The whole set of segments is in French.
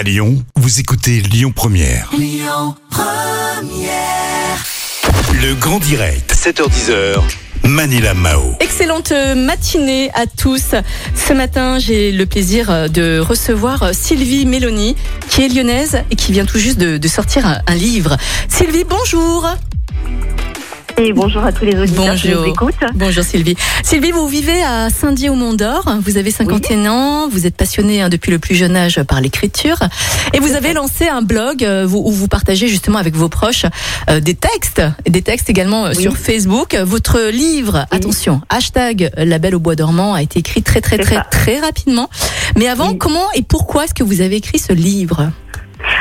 À Lyon, vous écoutez Lyon Première. Le grand direct, 7h10h. Manila Mao. Excellente matinée à tous. Ce matin, j'ai le plaisir de recevoir Sylvie Mélanie, qui est lyonnaise et qui vient tout juste de, de sortir un, un livre. Sylvie, bonjour. Et bonjour à tous les auditeurs qui nous Bonjour. écoutent. Bonjour Sylvie. Sylvie, vous vivez à Saint-Dié au Mont d'Or. Vous avez 51 ans. Vous êtes passionnée hein, depuis le plus jeune âge par l'écriture. Et vous avez lancé un blog euh, où vous partagez justement avec vos proches euh, des textes, des textes également euh, Oui. sur Facebook. Votre livre, attention, hashtag La Belle au Bois dormant a été écrit très très très ça. très rapidement. Mais avant, Oui. comment et pourquoi est-ce que vous avez écrit ce livre?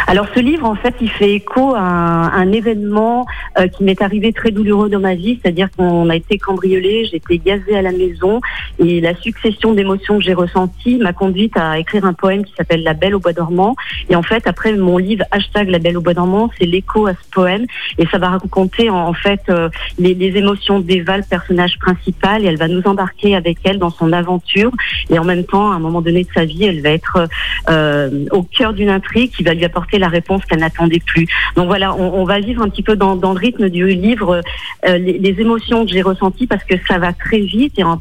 Alors ce livre, en fait, il fait écho à un, un événement euh, qui m'est arrivé très douloureux dans ma vie, c'est-à-dire qu'on a été cambriolé, été gazée à la maison et la succession d'émotions que j'ai ressenties m'a conduite à écrire un poème qui s'appelle La Belle au Bois dormant. Et en fait, après mon livre hashtag La Belle au Bois dormant, c'est l'écho à ce poème et ça va raconter en, en fait euh, les, les émotions d'Eva, le personnage principal, et elle va nous embarquer avec elle dans son aventure. Et en même temps, à un moment donné de sa vie, elle va être euh, au cœur d'une intrigue qui va lui apporter la réponse qu'elle n'attendait plus. Donc voilà, on, va vivre un petit peu dans, le rythme du livre euh, les, émotions que j'ai ressenties parce que ça va très vite et en,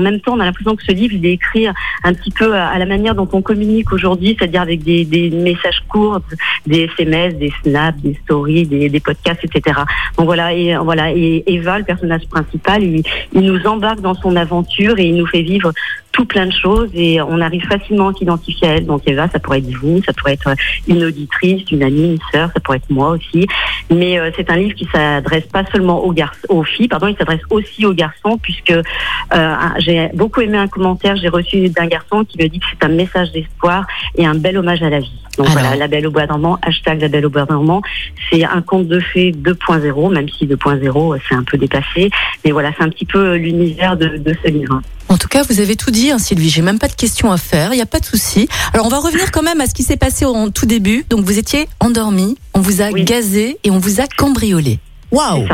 même temps, on a l'impression que ce livre, il est écrit un petit peu à, la manière dont on communique aujourd'hui, c'est-à-dire avec des, messages courts, des SMS, des snaps, des stories, des, podcasts, etc. Donc voilà, et voilà, et Eva, le personnage principal, il nous embarque dans son aventure et il nous fait vivre tout plein de choses et on arrive facilement à s'identifier à elle. Donc Eva, ça pourrait être vous, ça pourrait être une auditrice, une amie, une sœur, ça pourrait être moi aussi. Mais euh, c'est un livre qui s'adresse pas seulement aux aux filles, pardon, il s'adresse aussi aux garçons puisque euh, j'ai beaucoup aimé un commentaire j'ai reçu d'un garçon qui me dit que c'est un message d'espoir et un bel hommage à la vie. Donc Alors. voilà, la belle au bois dormant, hashtag la belle au bois dormant, c'est un conte de fées 2.0, même si 2.0 c'est un peu dépassé. Mais voilà, c'est un petit peu l'univers de, de ce livre. En tout cas, vous avez tout dit, hein, Sylvie. J'ai même pas de questions à faire. Il n'y a pas de souci. Alors, on va revenir quand même à ce qui s'est passé au tout début. Donc, vous étiez endormi, on vous a Oui. gazé et on vous a cambriolé. Waouh.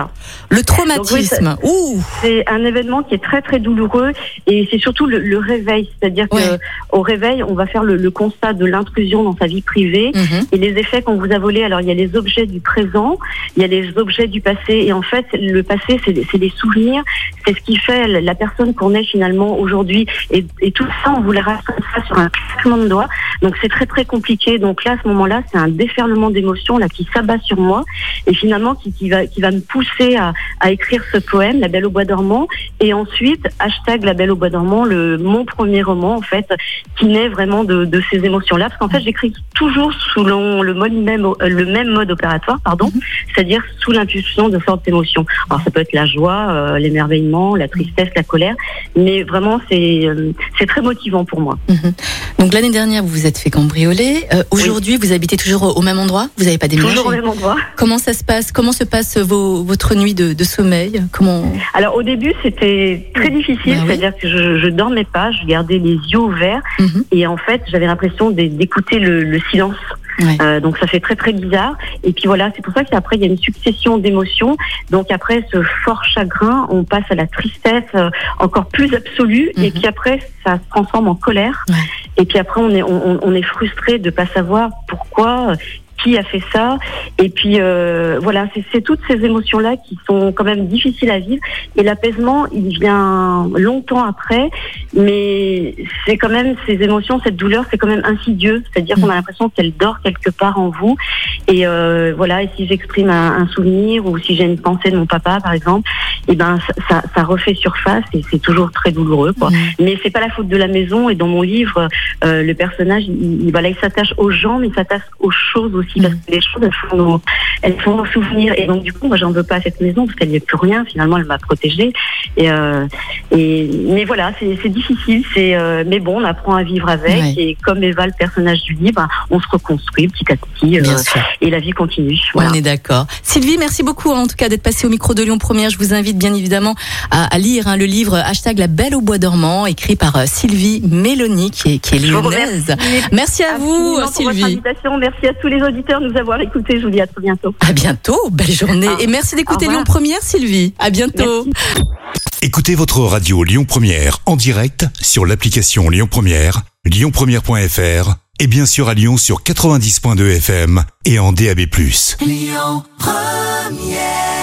Le traumatisme. Ouh C'est un événement qui est très très douloureux et c'est surtout le, le réveil, c'est-à-dire Ouais. que au réveil, on va faire le, le constat de l'intrusion dans sa vie privée Mhm. et les effets qu'on vous a volés. Alors il y a les objets du présent, il y a les objets du passé et en fait le passé c'est des souvenirs, c'est ce qui fait la personne qu'on est finalement aujourd'hui et, et tout ça on vous le raconte ça sur un claquement de doigts. Donc c'est très très compliqué. Donc là à ce moment-là c'est un déferlement d'émotions là qui s'abat sur moi et finalement qui, qui va qui va me pousser à, à écrire ce poème La Belle au Bois dormant. Et ensuite hashtag La Belle au Bois dormant le mon premier roman en fait qui naît vraiment de, de ces émotions là parce qu'en fait j'écris toujours selon le mode même euh, le même mode opératoire pardon c'est-à-dire sous l'impulsion de fortes émotions. Alors ça peut être la joie euh, l'émerveillement la tristesse la colère. Mais vraiment c'est euh, c'est très motivant pour moi. Mhm. Donc, l'année dernière, vous vous êtes fait cambrioler. Euh, Aujourd'hui, vous habitez toujours au- au même endroit? Vous n'avez pas déménagé? Toujours au même endroit Comment ça se passe? Comment se passe vos, votre nuit de, de sommeil? Comment Alors au début c'était très difficile, Bah oui. c'est-à-dire que je, je dormais pas, je gardais les yeux ouverts Mhm. et en fait j'avais l'impression d'é- d'écouter le, le silence. Ouais. Euh, donc ça fait très très bizarre. Et puis voilà, c'est pour ça qu'après il y a une succession d'émotions. Donc après ce fort chagrin, on passe à la tristesse euh, encore plus absolue. Et Mhm. puis après ça se transforme en colère. Ouais. Et puis après on est frustré de pas savoir pourquoi. Qui a fait ça Et puis euh, voilà, c'est- toutes ces émotions-là qui sont quand même difficiles à vivre. Et l'apaisement, il vient longtemps après, mais c'est quand même ces émotions, cette douleur, c'est quand même insidieux. C'est-à-dire qu'on a l'impression qu'elle dort quelque part en vous. Et euh, voilà, et si j'exprime un, un souvenir ou si j'ai une pensée de mon papa, par exemple, et ben ça, ça, refait surface et c'est toujours très douloureux. Quoi. Mhm. Mais c'est pas la faute de la maison. Et dans mon livre, euh, le personnage, il, il- voilà, il s'attache aux gens, mais il s'attache aux choses aussi parce que les choses, elles font nos, elles font nos souvenirs. Et donc du coup, moi, j'en veux pas à cette maison parce qu'elle n'y est plus rien. Finalement, elle m'a protégée. Et, euh, et mais voilà, c'est difficile. C'est euh, mais bon, on apprend à vivre avec. Ouais. Et comme Eva, le personnage du livre, on se reconstruit petit à petit. euh, et la vie continue. Voilà. On est d'accord. Sylvie, merci beaucoup en tout cas d'être passée au micro de Lyon Première. Je vous invite bien évidemment à, à lire hein, le livre hashtag La Belle au Bois dormant, écrit par Sylvie Mélanie, qui est, qui est lyonnaise. Merci à vous, Sylvie. Merci à tous les auditeurs de nous avoir écoutés. Je vous dis à très bientôt. À bientôt, belle journée. Ah. Et merci d'écouter. Lyon Première, Sylvie. À bientôt. Merci. Écoutez votre radio Lyon Première en direct sur l'application Lyon Première, lyonpremière.fr et bien sûr à Lyon sur 90.2 FM et en DAB+. Lyon Première